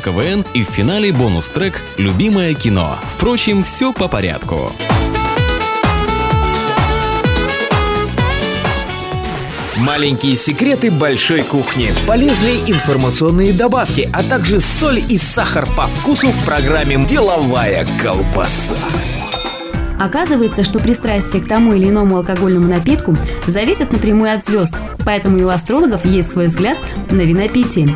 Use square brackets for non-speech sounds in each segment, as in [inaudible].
КВН» и в финале бонус-трек «Любимое кино». Впрочем, все по порядку. Маленькие секреты большой кухни. Полезные информационные добавки, а также соль и сахар по вкусу в программе «Деловая колбаса». Оказывается, что пристрастие к тому или иному алкогольному напитку зависит напрямую от звезд, поэтому и у астрологов есть свой взгляд на винопитие.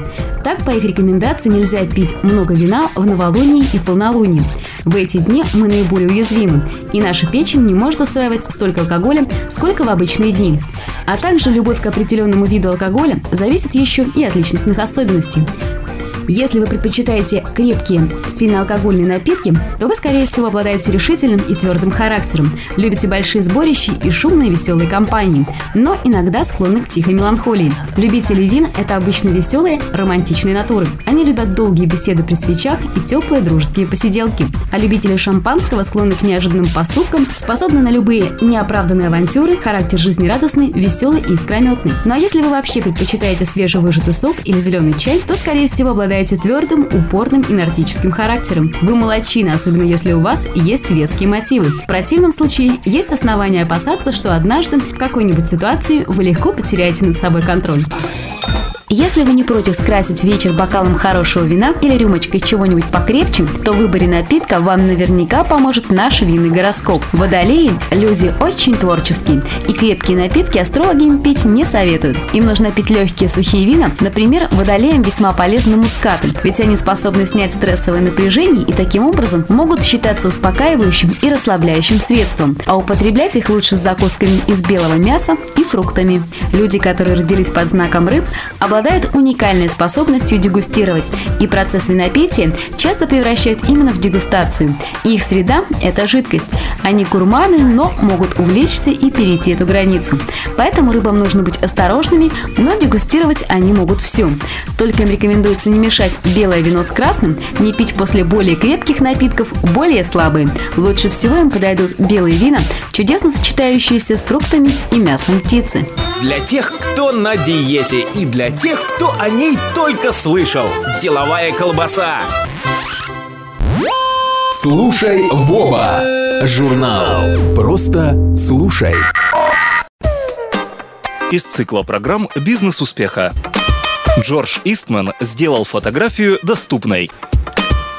Так, по их рекомендации, нельзя пить много вина в новолуние и полнолуние. В эти дни мы наиболее уязвимы, и наша печень не может усваивать столько алкоголя, сколько в обычные дни. А также любовь к определенному виду алкоголя зависит еще и от личностных особенностей. Если вы предпочитаете крепкие, сильно алкогольные напитки, то вы, скорее всего, обладаете решительным и твердым характером, любите большие сборища и шумные веселые компании, но иногда склонны к тихой меланхолии. Любители вин – это обычно веселые, романтичные натуры. Они любят долгие беседы при свечах и теплые дружеские посиделки. А любители шампанского склонны к неожиданным поступкам, способны на любые неоправданные авантюры, характер жизнерадостный, веселый и искрометный. Ну а если вы вообще предпочитаете свежевыжатый сок или зеленый чай, то, скорее всего, обладаете твердым, упорным и нарциссическим характером. Вы молочина, особенно если у вас есть веские мотивы. В противном случае есть основания опасаться, что однажды в какой-нибудь ситуации вы легко потеряете над собой контроль. Если вы не против скрасить вечер бокалом хорошего вина или рюмочкой чего-нибудь покрепче, то в выборе напитка вам наверняка поможет наш винный гороскоп. Водолеи – люди очень творческие, и крепкие напитки астрологи им пить не советуют. Им нужно пить легкие сухие вина, например, водолеям весьма полезны мускаты, ведь они способны снять стрессовое напряжение и таким образом могут считаться успокаивающим и расслабляющим средством, а употреблять их лучше с закусками из белого мяса и фруктами. Люди, которые родились под знаком рыб, обладают уникальной способностью дегустировать, и процесс винопития часто превращают именно в дегустацию. Их среда – это жидкость. Они гурманы, но могут увлечься и перейти эту границу. Поэтому рыбам нужно быть осторожными, но дегустировать они могут все. Только им рекомендуется не мешать белое вино с красным, не пить после более крепких напитков более слабые. Лучше всего им подойдут белые вина, чудесно сочетающиеся с фруктами и мясом птицы. Для тех, кто на диете и для тех, кто о ней только слышал. Деловая колбаса. Слушай, Вова! Журнал «Просто слушай». Из цикла программ «Бизнес успеха». Джордж Истман сделал фотографию доступной.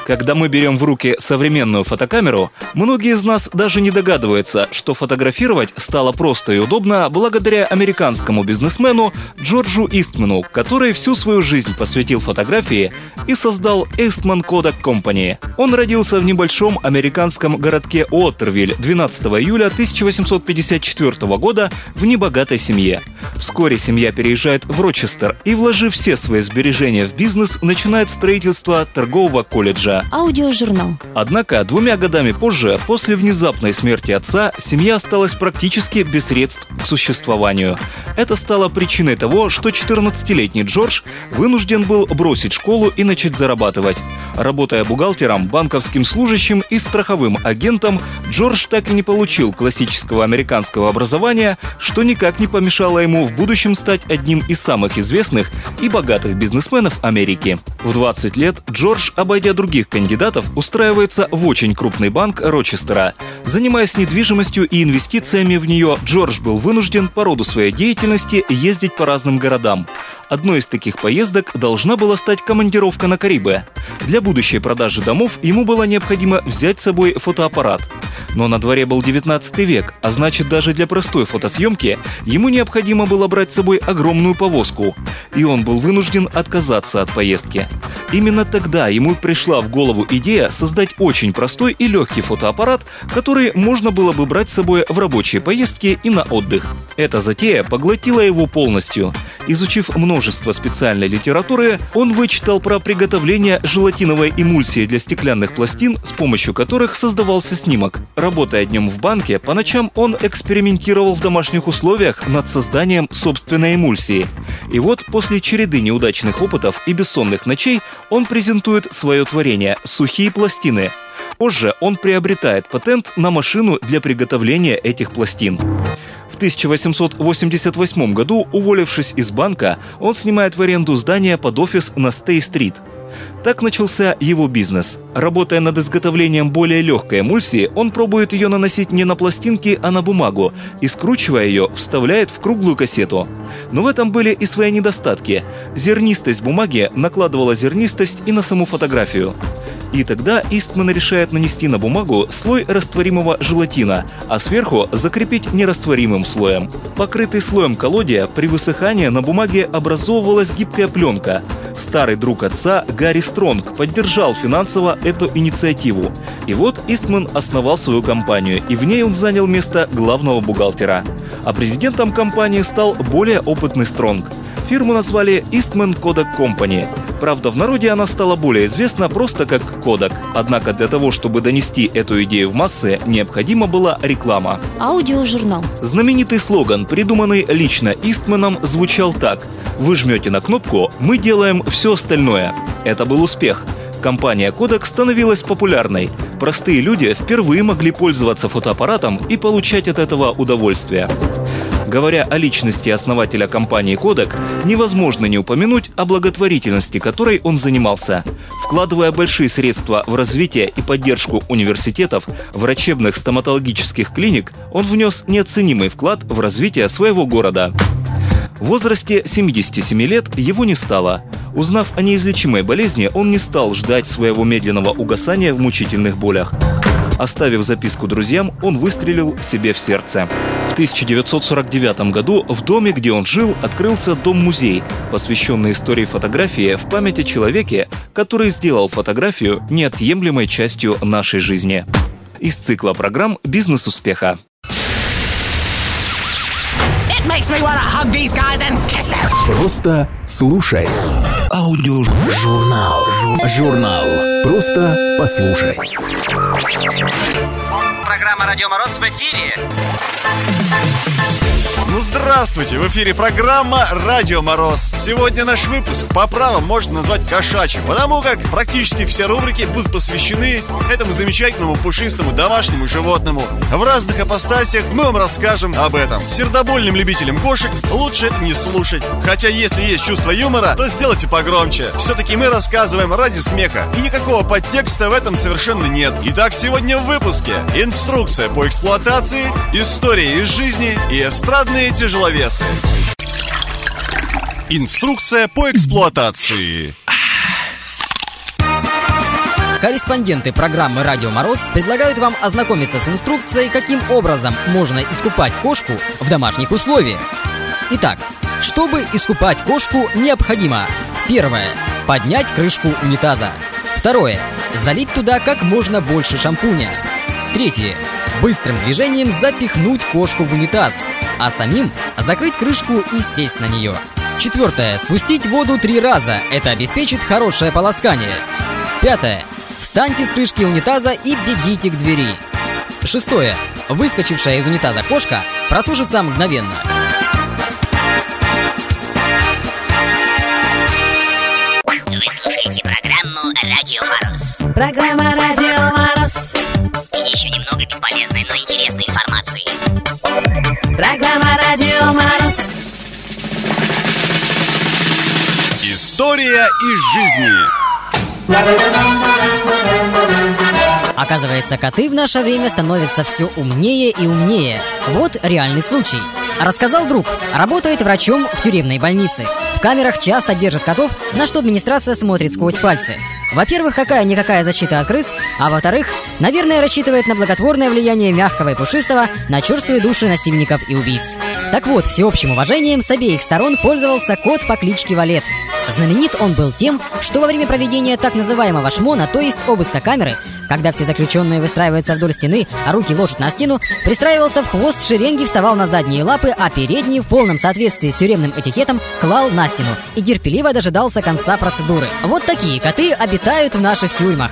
Когда мы берем в руки современную фотокамеру, многие из нас даже не догадываются, что фотографировать стало просто и удобно благодаря американскому бизнесмену Джорджу Истману, который всю свою жизнь посвятил фотографии и создал Eastman Kodak Company. Он родился в небольшом американском городке Уоттервиль 12 июля 1854 года в небогатой семье. Вскоре семья переезжает в Рочестер и, вложив все свои сбережения в бизнес, начинает строительство торгового колледжа. Аудиожурнал. Однако двумя годами позже, после внезапной смерти отца, семья осталась практически без средств к существованию. Это стало причиной того, что 14-летний Джордж вынужден был бросить школу и начать зарабатывать. Работая бухгалтером, банковским служащим и страховым агентом, Джордж так и не получил классического американского образования, что никак не помешало ему в будущем стать одним из самых известных и богатых бизнесменов Америки. В 20 лет Джордж, обойдя других кандидатов, устраивается в очень крупный банк Рочестера. Занимаясь недвижимостью и инвестициями в нее, Джордж был вынужден по роду своей деятельности ездить по разным городам. Одной из таких поездок должна была стать командировка на Карибы. Для будущей продажи домов ему было необходимо взять с собой фотоаппарат. Но на дворе был 19 век, а значит даже для простой фотосъемки ему необходимо было брать с собой огромную повозку. И он был вынужден отказаться от поездки. Именно тогда ему пришла в голову идея создать очень простой и легкий фотоаппарат, который можно было бы брать с собой в рабочие поездки и на отдых. Эта затея поглотила его полностью. Изучив множество специальной литературы, он вычитал про приготовление желатиновой эмульсии для стеклянных пластин, с помощью которых создавался снимок. Работая днем в банке, по ночам он экспериментировал в домашних условиях над созданием собственной эмульсии. И вот после череды неудачных опытов и бессонных ночей он презентует свое творение – сухие пластины. Позже он приобретает патент на машину для приготовления этих пластин. В 1888 году, уволившись из банка, он снимает в аренду здание под офис на Стей-стрит. Так начался его бизнес. Работая над изготовлением более легкой эмульсии, он пробует ее наносить не на пластинки, а на бумагу, и скручивая ее, вставляет в круглую кассету. Но в этом были и свои недостатки. Зернистость бумаги накладывала зернистость и на саму фотографию. И тогда Истман решает нанести на бумагу слой растворимого желатина, а сверху закрепить нерастворимым слоем. Покрытый слоем колодия, при высыхании на бумаге образовывалась гибкая пленка. Старый друг отца Гарри Стронг поддержал финансово эту инициативу. И вот Истман основал свою компанию, и в ней он занял место главного бухгалтера. А президентом компании стал более опытный Стронг. Фирму назвали Eastman Kodak Company. Правда, в народе она стала более известна просто как Kodak. Однако для того, чтобы донести эту идею в массы, необходима была реклама. Аудиожурнал. Знаменитый слоган, придуманный лично Истманом, звучал так. Вы жмете на кнопку, мы делаем все остальное. Это был успех. Компания Kodak становилась популярной. Простые люди впервые могли пользоваться фотоаппаратом и получать от этого удовольствие. Говоря о личности основателя компании Kodak, невозможно не упомянуть о благотворительности, которой он занимался. Вкладывая большие средства в развитие и поддержку университетов, врачебных стоматологических клиник, он внес неоценимый вклад в развитие своего города. В возрасте 77 лет его не стало. Узнав о неизлечимой болезни, он не стал ждать своего медленного угасания в мучительных болях. Оставив записку друзьям, он выстрелил себе в сердце. В 1949 году в доме, где он жил, открылся дом-музей, посвященный истории фотографии в память о человеке, который сделал фотографию неотъемлемой частью нашей жизни. Из цикла программ «Бизнес успеха». Просто слушай. Аудиожурнал. Журнал. Просто послушай. Программа «Радио Мороз» в эфире. Ну здравствуйте! В эфире программа «Радио Мороз». Сегодня наш выпуск по правам можно назвать кошачьим, потому как практически все рубрики будут посвящены этому замечательному пушистому домашнему животному. В разных апостасиях мы вам расскажем об этом. Сердобольным любителям кошек лучше это не слушать. Хотя если есть чувство юмора, то сделайте погромче. Все-таки мы рассказываем ради смеха. И никакого подтекста в этом совершенно нет. Итак, сегодня в выпуске инструкция по эксплуатации, история из жизни и эстрадные тяжеловесы. Инструкция по эксплуатации. Корреспонденты программы «Радио Мороз» предлагают вам ознакомиться с инструкцией, каким образом можно искупать кошку в домашних условиях. Итак, чтобы искупать кошку, необходимо Первое. Поднять крышку унитаза. Второе. Залить туда как можно больше шампуня. Третье. Быстрым движением запихнуть кошку в унитаз, а самим закрыть крышку и сесть на нее. Четвертое. Спустить воду три раза. Это обеспечит хорошее полоскание. Пятое. Встаньте с крышки унитаза и бегите к двери. Шестое. Выскочившая из унитаза кошка просушится мгновенно. Вы слушаете программу «Радио Мороз». Программа Программа «Радио Мороз». История из жизни. Оказывается, коты в наше время становятся все умнее и умнее. Вот реальный случай. Рассказал друг, работает врачом в тюремной больнице. В камерах часто держат котов, на что администрация смотрит сквозь пальцы. Во-первых, какая-никакая защита от крыс, а во-вторых, наверное, рассчитывает на благотворное влияние мягкого и пушистого на черствые души насильников и убийц. Так вот, всеобщим уважением с обеих сторон пользовался кот по кличке Валет. Знаменит он был тем, что во время проведения так называемого шмона, то есть обыска камеры, когда все заключенные выстраиваются вдоль стены, а руки ложат на стену, пристраивался в хвост шеренги, вставал на задние лапы, а передние в полном соответствии с тюремным этикетом клал на стену и терпеливо дожидался конца процедуры. Вот такие коты обитают в наших тюрьмах.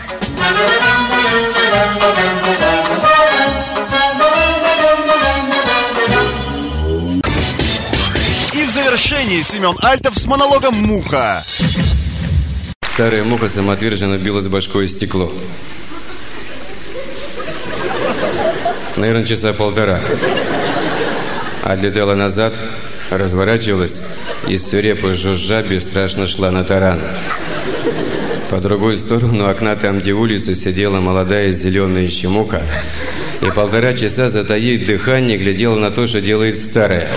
И в завершении Семен Альтов с монологом «Муха». Старая муха самоотверженно билась башкой стекло. Наверное, часа полтора. Отлетела назад, разворачивалась и свирепо жужжа бесстрашно шла на таран. По другую сторону окна, там, где улица, сидела молодая зеленая еще муха и полтора часа, затаив дыхание, глядела на то, что делает старая.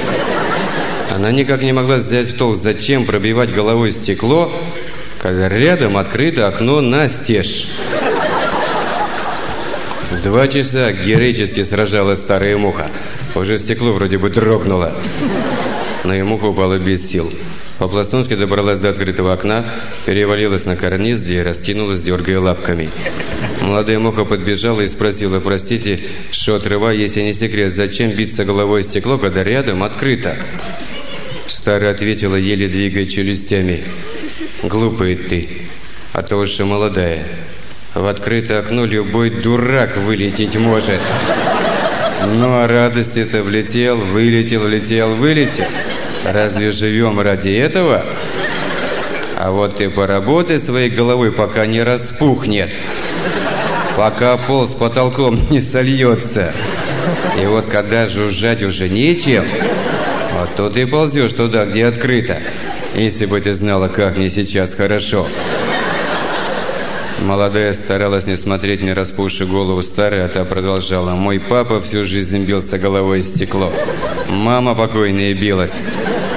Она никак не могла взять в толк, зачем пробивать головой стекло, когда рядом открыто окно настежь. Два часа героически сражалась старая муха. Уже стекло вроде бы дрогнуло. Но и муха упала без сил. По-пластунски добралась до открытого окна, перевалилась на карниз, где раскинулась, дергая лапками. Молодая муха подбежала и спросила, простите, что отрыва, если не секрет, зачем биться головой стекло, когда рядом открыто? Старая ответила, еле двигая челюстями. Глупая ты, а то уж и молодая. В открытое окно любой дурак вылететь может. Ну, а радости-то влетел, вылетел, влетел, вылетел. Разве живем ради этого? А вот ты поработай своей головой, пока не распухнет. Пока пол с потолком [laughs] не сольется. И вот когда жужжать уже нечем, вот то ты ползешь туда, где открыто. Если бы ты знала, как мне сейчас хорошо. Молодая старалась не смотреть на распухшую голову старой, а та продолжала. Мой папа всю жизнь бился головой в стекло. Мама покойная билась.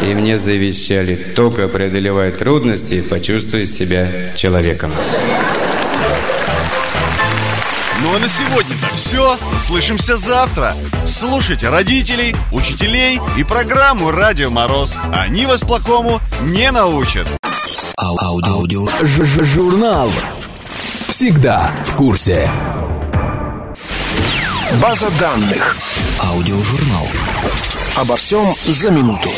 И мне завещали, только преодолевая трудности, почувствуй себя человеком. Ну а на сегодня-то все. Услышимся завтра. Слушайте родителей, учителей и программу «Радио Мороз». Они вас плохому не научат. Аудио. Ж -ж Журнал. Всегда в курсе. База данных. Аудиожурнал. Обо всем за минуту.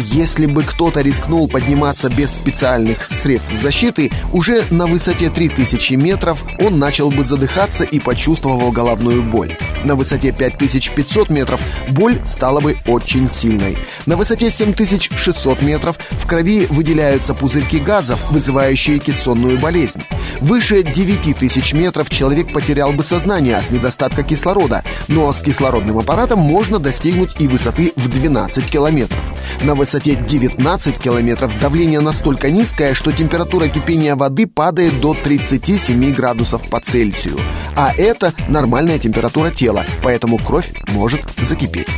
Если бы кто-то рискнул подниматься без специальных средств защиты, уже на высоте 3000 метров он начал бы задыхаться и почувствовал головную боль. На высоте 5500 метров боль стала бы очень сильной. На высоте 7600 метров в крови выделяются пузырьки газов, вызывающие кессонную болезнь. Выше 9000 метров человек потерял бы сознание от недостатка кислорода, но с кислородным аппаратом можно достигнуть и высоты в 12 километров. На высоте 19 километров давление настолько низкое, что температура кипения воды падает до 37 градусов по Цельсию. А это нормальная температура тела, поэтому кровь может закипеть.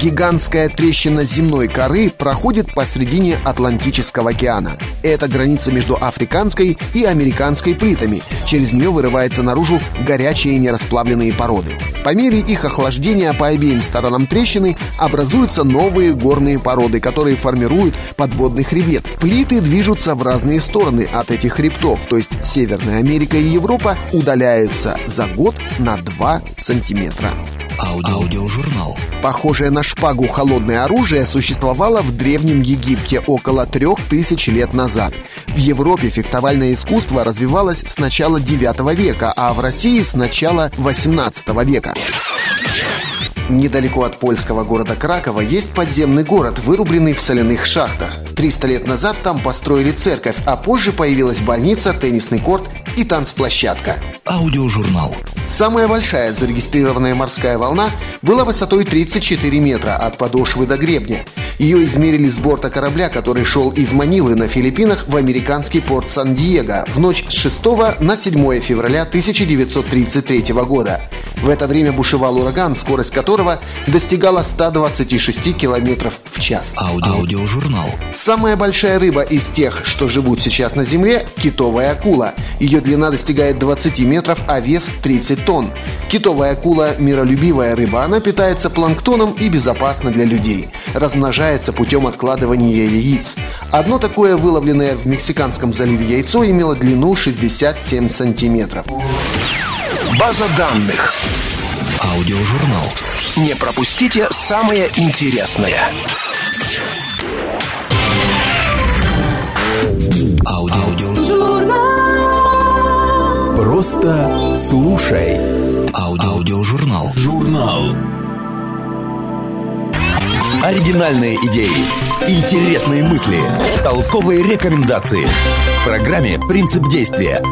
Гигантская трещина земной коры проходит посредине Атлантического океана. Это граница между африканской и американской плитами. Через нее вырываются наружу горячие нерасплавленные породы. По мере их охлаждения по обеим сторонам трещины образуются новые горные породы, которые формируют подводный хребет. Плиты движутся в разные стороны от этих хребтов, то есть Северная Америка и Европа удаляются за год на 2 сантиметра. Аудиожурнал. Похожее на шпагу холодное оружие существовало в Древнем Египте около трех тысяч лет назад. В Европе фехтовальное искусство развивалось с начала IX века, а в России с начала XVIII века. Недалеко от польского города Кракова есть подземный город, вырубленный в соляных шахтах. 300 лет назад там построили церковь, а позже появилась больница, теннисный корт и танцплощадка. Аудиожурнал. Самая большая зарегистрированная морская волна была высотой 34 метра от подошвы до гребня. Ее измерили с борта корабля, который шел из Манилы на Филиппинах в американский порт Сан-Диего в ночь с 6 на 7 февраля 1933 года. В это время бушевал ураган, скорость которого достигала 126 километров в час. Аудиожурнал. С Самая большая рыба из тех, что живут сейчас на Земле – китовая акула. Ее длина достигает 20 метров, а вес 30 тонн. Китовая акула – миролюбивая рыба. Она питается планктоном и безопасна для людей. Размножается путем откладывания яиц. Одно такое выловленное в Мексиканском заливе яйцо имело длину 67 сантиметров. База данных. Аудиожурнал. Не пропустите самое интересное. Аудио. Просто слушай. Аудиожурнал. Журнал. Оригинальные идеи, интересные мысли, толковые рекомендации. В программе «Принцип действия»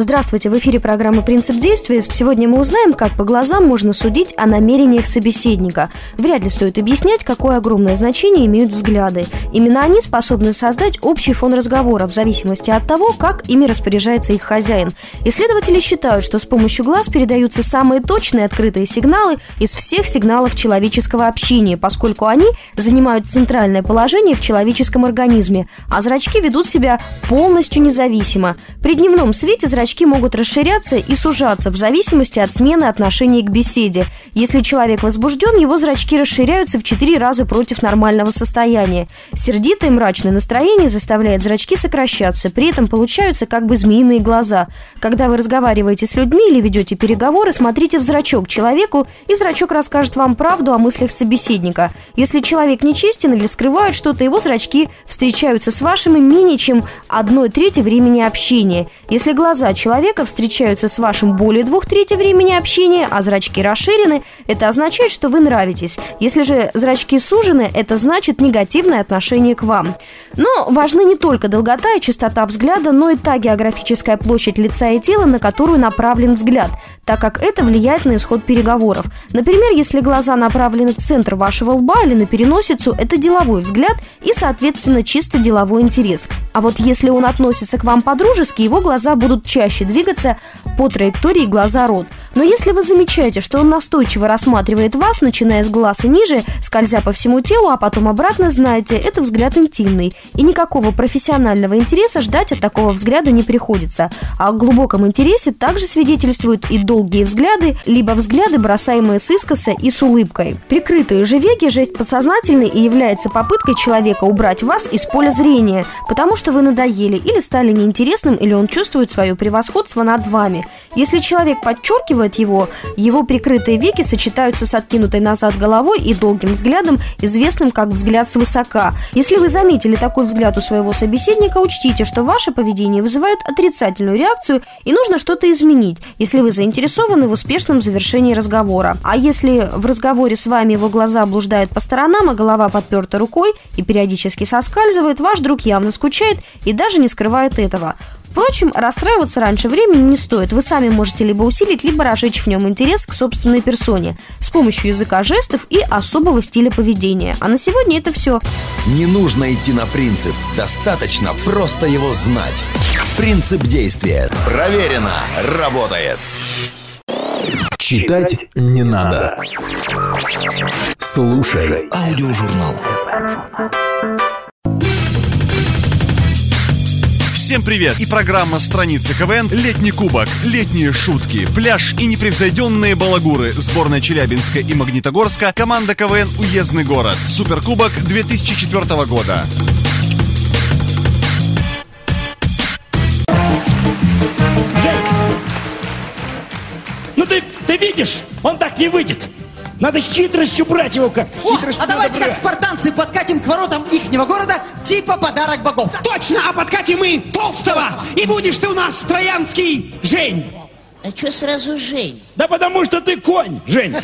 Здравствуйте, в эфире программы «Принцип действия». Сегодня мы узнаем, как по глазам можно судить о намерениях собеседника. Вряд ли стоит объяснять, какое огромное значение имеют взгляды. Именно они способны создать общий фон разговора в зависимости от того, как ими распоряжается их хозяин. Исследователи считают, что с помощью глаз передаются самые точные открытые сигналы из всех сигналов человеческого общения, поскольку они занимают центральное положение в человеческом организме, а зрачки ведут себя полностью независимо. При дневном свете зрачки зрачки могут расширяться и сужаться в зависимости от смены отношения к беседе. Если человек возбужден, его зрачки расширяются в 4 раза против нормального состояния. Сердитое мрачное настроение заставляет зрачки сокращаться, при этом получаются как бы змеиные глаза. Когда вы разговариваете с людьми или ведете переговоры, смотрите в зрачок человеку, и зрачок расскажет вам правду о мыслях собеседника. Если человек нечестен или скрывает что-то, его зрачки встречаются с вашими менее чем одной трети времени общения. Если глаза человека встречаются с вашим более двух трети времени общения, а зрачки расширены, это означает, что вы нравитесь. Если же зрачки сужены, это значит негативное отношение к вам. Но важны не только долгота и частота взгляда, но и та географическая площадь лица и тела, на которую направлен взгляд, так как это влияет на исход переговоров. Например, если глаза направлены в центр вашего лба или на переносицу, это деловой взгляд и, соответственно, чисто деловой интерес. А вот если он относится к вам по-дружески, его глаза будут чаще чаще двигаться по траектории глаза-рот. Но если вы замечаете, что он настойчиво рассматривает вас, начиная с глаз и ниже, скользя по всему телу, а потом обратно, знаете, это взгляд интимный. И никакого профессионального интереса ждать от такого взгляда не приходится. А о глубоком интересе также свидетельствуют и долгие взгляды, либо взгляды, бросаемые с искоса и с улыбкой. Прикрытые же веки – жесть подсознательный и является попыткой человека убрать вас из поля зрения, потому что вы надоели или стали неинтересным, или он чувствует свое превосходство над вами. Если человек подчеркивает его, его прикрытые веки сочетаются с откинутой назад головой и долгим взглядом, известным как взгляд свысока. Если вы заметили такой взгляд у своего собеседника, учтите, что ваше поведение вызывает отрицательную реакцию и нужно что-то изменить, если вы заинтересованы в успешном завершении разговора. А если в разговоре с вами его глаза блуждают по сторонам, а голова подперта рукой и периодически соскальзывает, ваш друг явно скучает и даже не скрывает этого. Впрочем, расстраиваться раньше времени не стоит. Вы сами можете либо усилить, либо разжечь в нем интерес к собственной персоне с помощью языка жестов и особого стиля поведения. А на сегодня это все. Не нужно идти на принцип. Достаточно просто его знать. Принцип действия. Проверено. Работает. Читать не надо. Слушай аудиожурнал. Всем привет! И программа «Страницы КВН» «Летний кубок», «Летние шутки», «Пляж» и непревзойденные балагуры. Сборная Челябинска и Магнитогорска, команда КВН «Уездный город». Суперкубок 2004 года. Ну ты, ты видишь, он так не выйдет. Надо хитростью брать его как. О, Хитростью а давайте надо как брать. спартанцы подкатим к воротам ихнего города, типа подарок богов. Точно, а подкатим мы Толстого, и будешь ты у нас троянский Жень. А что сразу Жень? Да потому что ты конь, Жень.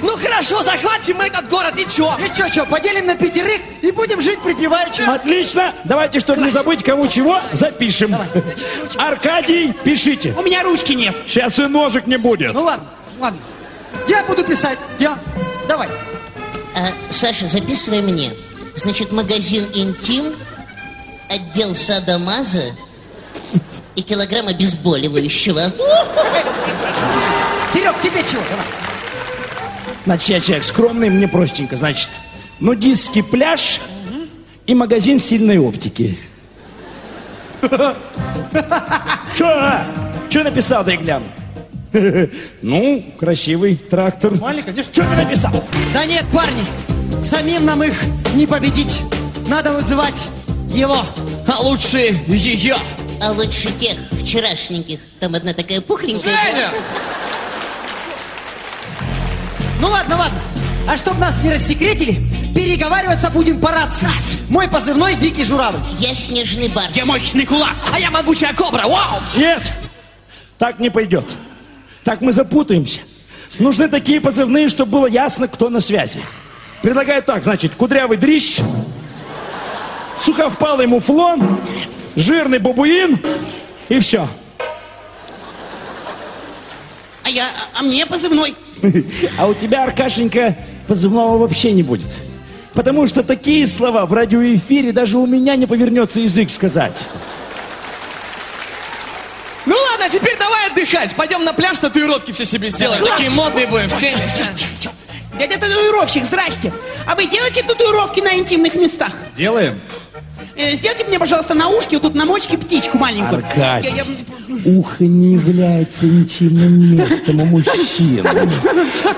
Ну хорошо, захватим мы этот город, и чё? И чё, чё, поделим на пятерых и будем жить припеваючи. Отлично. Давайте, чтобы не забыть, кому чего, запишем. Аркадий, пишите. У меня ручки нет. Сейчас и ножик не будет. Ну ладно, ладно. Я буду писать, я. Давай. А, Саша, записывай мне. Значит, магазин «Интим», отдел садомаза и килограмм обезболивающего. [laughs] Серег, тебе чего? Давай. Значит, я человек скромный, мне простенько. Значит, нудистский пляж и магазин сильной оптики. [laughs] Че? Че написал, дай гляну? [laughs] Ну, красивый трактор. Нормально, конечно. Что ты написал? Да нет, парни, самим нам их не победить. Надо вызывать его. А лучше ее. А лучше тех вчерашненьких. Там одна такая пухленькая. Женя! Ну ладно, ладно. А чтоб нас не рассекретили, переговариваться будем по рации. Мой позывной Дикий Журавль. Я снежный барс. Я мощный кулак, а я могучая кобра. Вау! Нет, так не пойдет. Так мы запутаемся. Нужны такие позывные, чтобы было ясно, кто на связи. Предлагаю так, значит, кудрявый дрищ, суховпалый муфлон, жирный бабуин и все. А я, а мне позывной. [laughs] А у тебя, Аркашенька, позывного вообще не будет. Потому что такие слова в радиоэфире даже у меня не повернется язык сказать. Ну ладно, теперь давай отдыхать. Пойдем на пляж, татуировки все себе сделаем. Такие модные будем в теме. Дядя татуировщик, здрасте. А вы делаете татуировки на интимных местах? Делаем. Э, сделайте мне, пожалуйста, на ушке, вот тут на мочке птичку маленькую. Аркадий. Я- я- Ухо не является интимным местом у мужчин.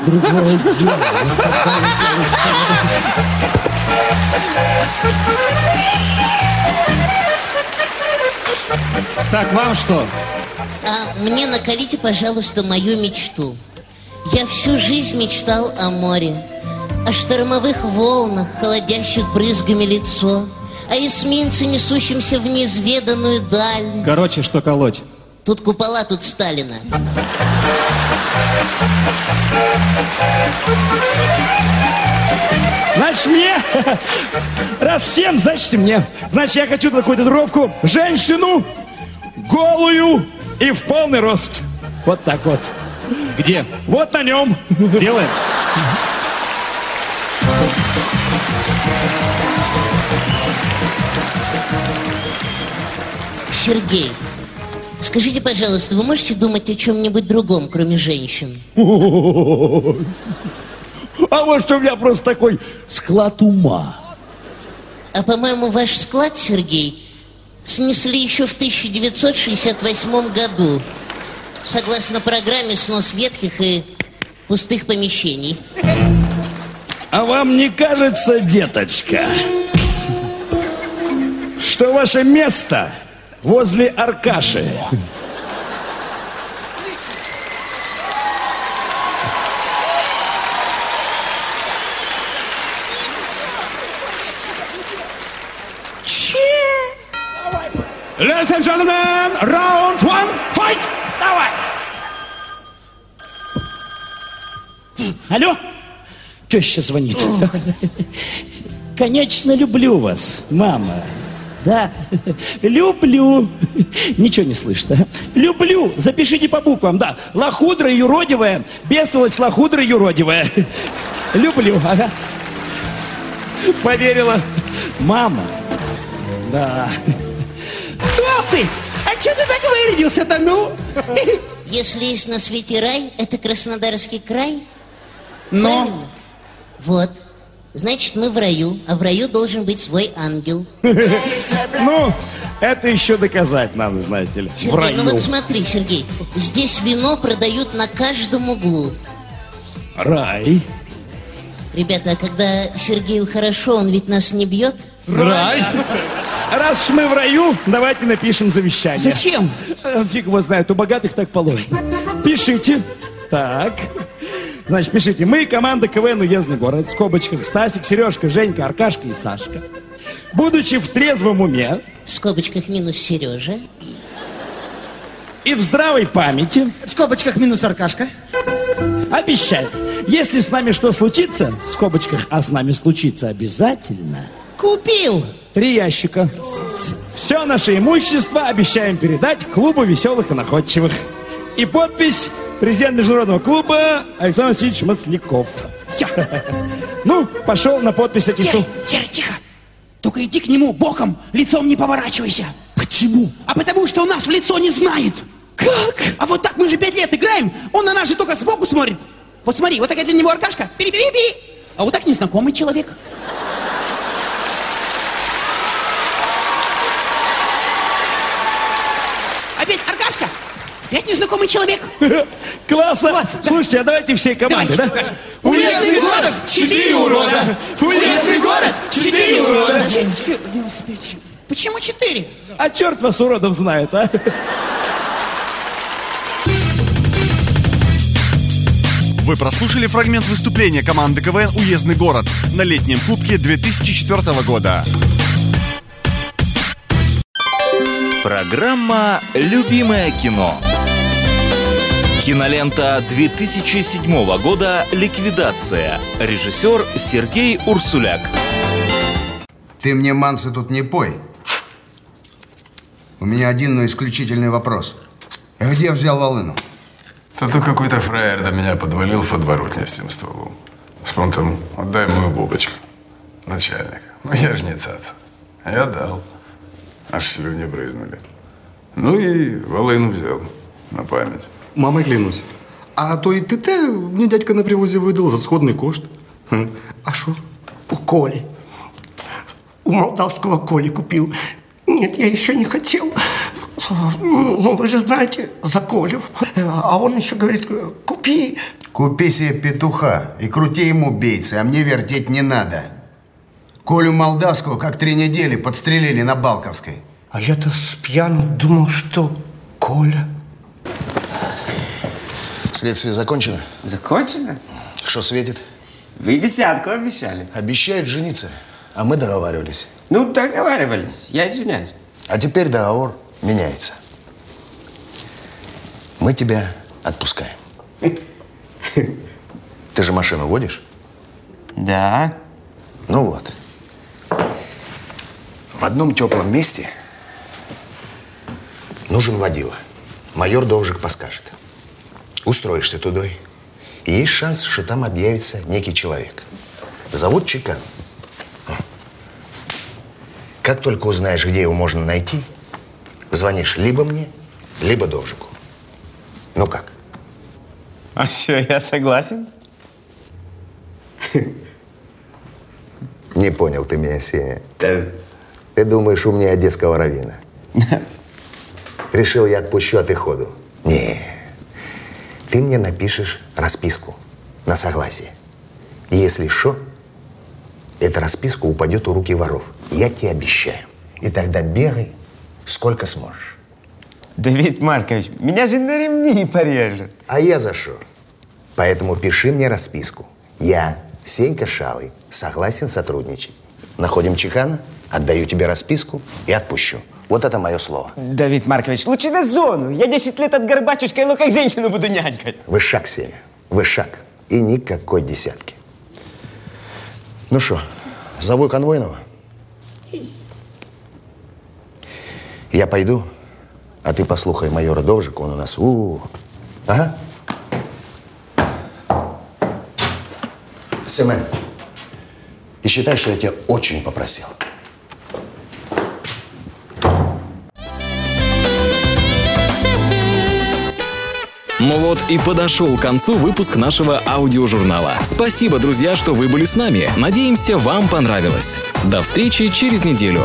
Другое дело. Так, вам что? А мне накалите, пожалуйста, мою мечту. Я всю жизнь мечтал о море, о штормовых волнах, холодящих брызгами лицо, о эсминце, несущемся в неизведанную даль. Короче, что колоть? Тут купола, тут Сталина. Значит, мне, [laughs] раз всем, значит, мне. Значит, я хочу такую татуировку, женщину, голую и в полный рост. Вот так вот. Где? Вот на нем. Делаем. Сергей, скажите, пожалуйста, вы можете думать о чем-нибудь другом, кроме женщин? [laughs] А может, у меня просто такой склад ума. А по-моему, ваш склад, Сергей, снесли еще в 1968 году. Согласно программе снос ветхих и пустых помещений. А вам не кажется, деточка, что ваше место возле Аркаши? Алло? Теща звонит. Конечно, люблю вас, мама. Да, люблю. Ничего не слышно. Люблю. Запишите по буквам, да. Лохудра юродивая, бестолочь лохудра юродивая. Люблю, ага. Поверила. Мама. Да. Толстый, а что ты так вырядился-то, ну? Если есть на свете рай, это Краснодарский край? Но. Правильно? Вот. Значит, мы в раю, а в раю должен быть свой ангел. [laughs] Ну, это еще доказать надо, знаете ли. В Сергей, раю. ну вот смотри, Сергей, здесь вино продают на каждом углу. Рай. Ребята, а когда Сергею хорошо, он ведь нас не бьет? Рай. Раз уж мы в раю, давайте напишем завещание. Зачем? Э, Фиг его знает, у богатых так положено. Пишите. Так. Значит, пишите. Мы команда КВН «Уездный город». В скобочках Стасик, Сережка, Женька, Аркашка и Сашка. Будучи в трезвом уме В скобочках минус Сережа. и в здравой памяти В скобочках минус Аркашка. обещаем, если с нами что случится, в скобочках, а с нами случится обязательно, Купил. три ящика. Все наше имущество обещаем передать клубу веселых и находчивых. И подпись президент международного клуба Александр Васильевич Масляков. Все. [laughs] Ну, пошел на подпись отнесу. Серый, тихо. Только иди к нему боком, лицом не поворачивайся. Почему? А потому что у нас в лицо не знает. Как? А вот так мы же пять лет играем, он на нас же только сбоку смотрит. Вот смотри, вот такая для него аркашка, пи пи пи а вот так незнакомый человек. Опять аркашка, Опять незнакомый человек. [laughs] Классно. Слушайте, а давайте всей командой, да? Уездный город, четыре урода. Уездный город, четыре урода. Почему четыре? А черт вас, уродов, знает, а? Вы прослушали фрагмент выступления команды КВН «Уездный город» на летнем кубке 2004 года. Программа «Любимое кино». Кинолента 2007 года «Ликвидация». Режиссер Сергей Урсуляк. Ты мне, Мансы, тут не пой. У меня один, но исключительный вопрос. Где взял волыну? Тут какой-то фраер до меня подвалил в подворотне с тем стволом. С понтом, отдай мою бубочку. Начальник. Ну я ж не цаца. А я дал. Аж слюни брызнули. Ну и волыну взял. На память. Мамой клянусь. А то и ТТ мне дядька на привозе выдал за сходный кошт. А что? У Коли. У молдавского Коли купил. Нет, я еще не хотел. Ну, вы же знаете, за Колю. А он еще говорит, купи. Купи себе петуха и крути ему бейцы, а мне вертеть не надо. Колю Молдавского как три недели подстрелили на Балковской. А я-то с пьяну думал, что Коля. Следствие закончено? Закончено? Что светит? Вы десятку обещали. Обещают жениться, а мы договаривались. Ну, договаривались. Я извиняюсь. А теперь договор меняется. Мы тебя отпускаем. [laughs] Ты же машину водишь? Да. Ну вот. В одном теплом месте нужен водила. Майор Довжик подскажет. Устроишься тудой. И есть шанс, что там объявится некий человек. Зовут Чекан. Как только узнаешь, где его можно найти, звонишь либо мне, либо Довжику. Ну как? А что, я согласен? Не понял ты меня, Сеня. Да. Ты думаешь, умнее одесского равина? [laughs] Решил, я отпущу, а ты ходу. Не. Ты мне напишешь расписку на согласие. И если что, эта расписка упадет у руки воров. Я тебе обещаю. И тогда бегай, сколько сможешь. Давид Маркович, меня же на ремни порежут. А я за что? Поэтому пиши мне расписку. Я, Сенька Шалый, согласен сотрудничать. Находим чекана, отдаю тебе расписку и отпущу. Вот это мое слово. Давид Маркович, лучше на зону. Я 10 лет от горбачушка, ну как женщину буду нянькать. Вышаг, Сеня, вышаг. И никакой десятки. Ну что, зову конвойного? Я пойду, а ты послухай майора Довжика, он у нас... У -у -у. Ага. Семен, и считай, что я тебя очень попросил. Ну вот и подошел к концу выпуск нашего аудиожурнала. Спасибо, друзья, что вы были с нами. Надеемся, вам понравилось. До встречи через неделю.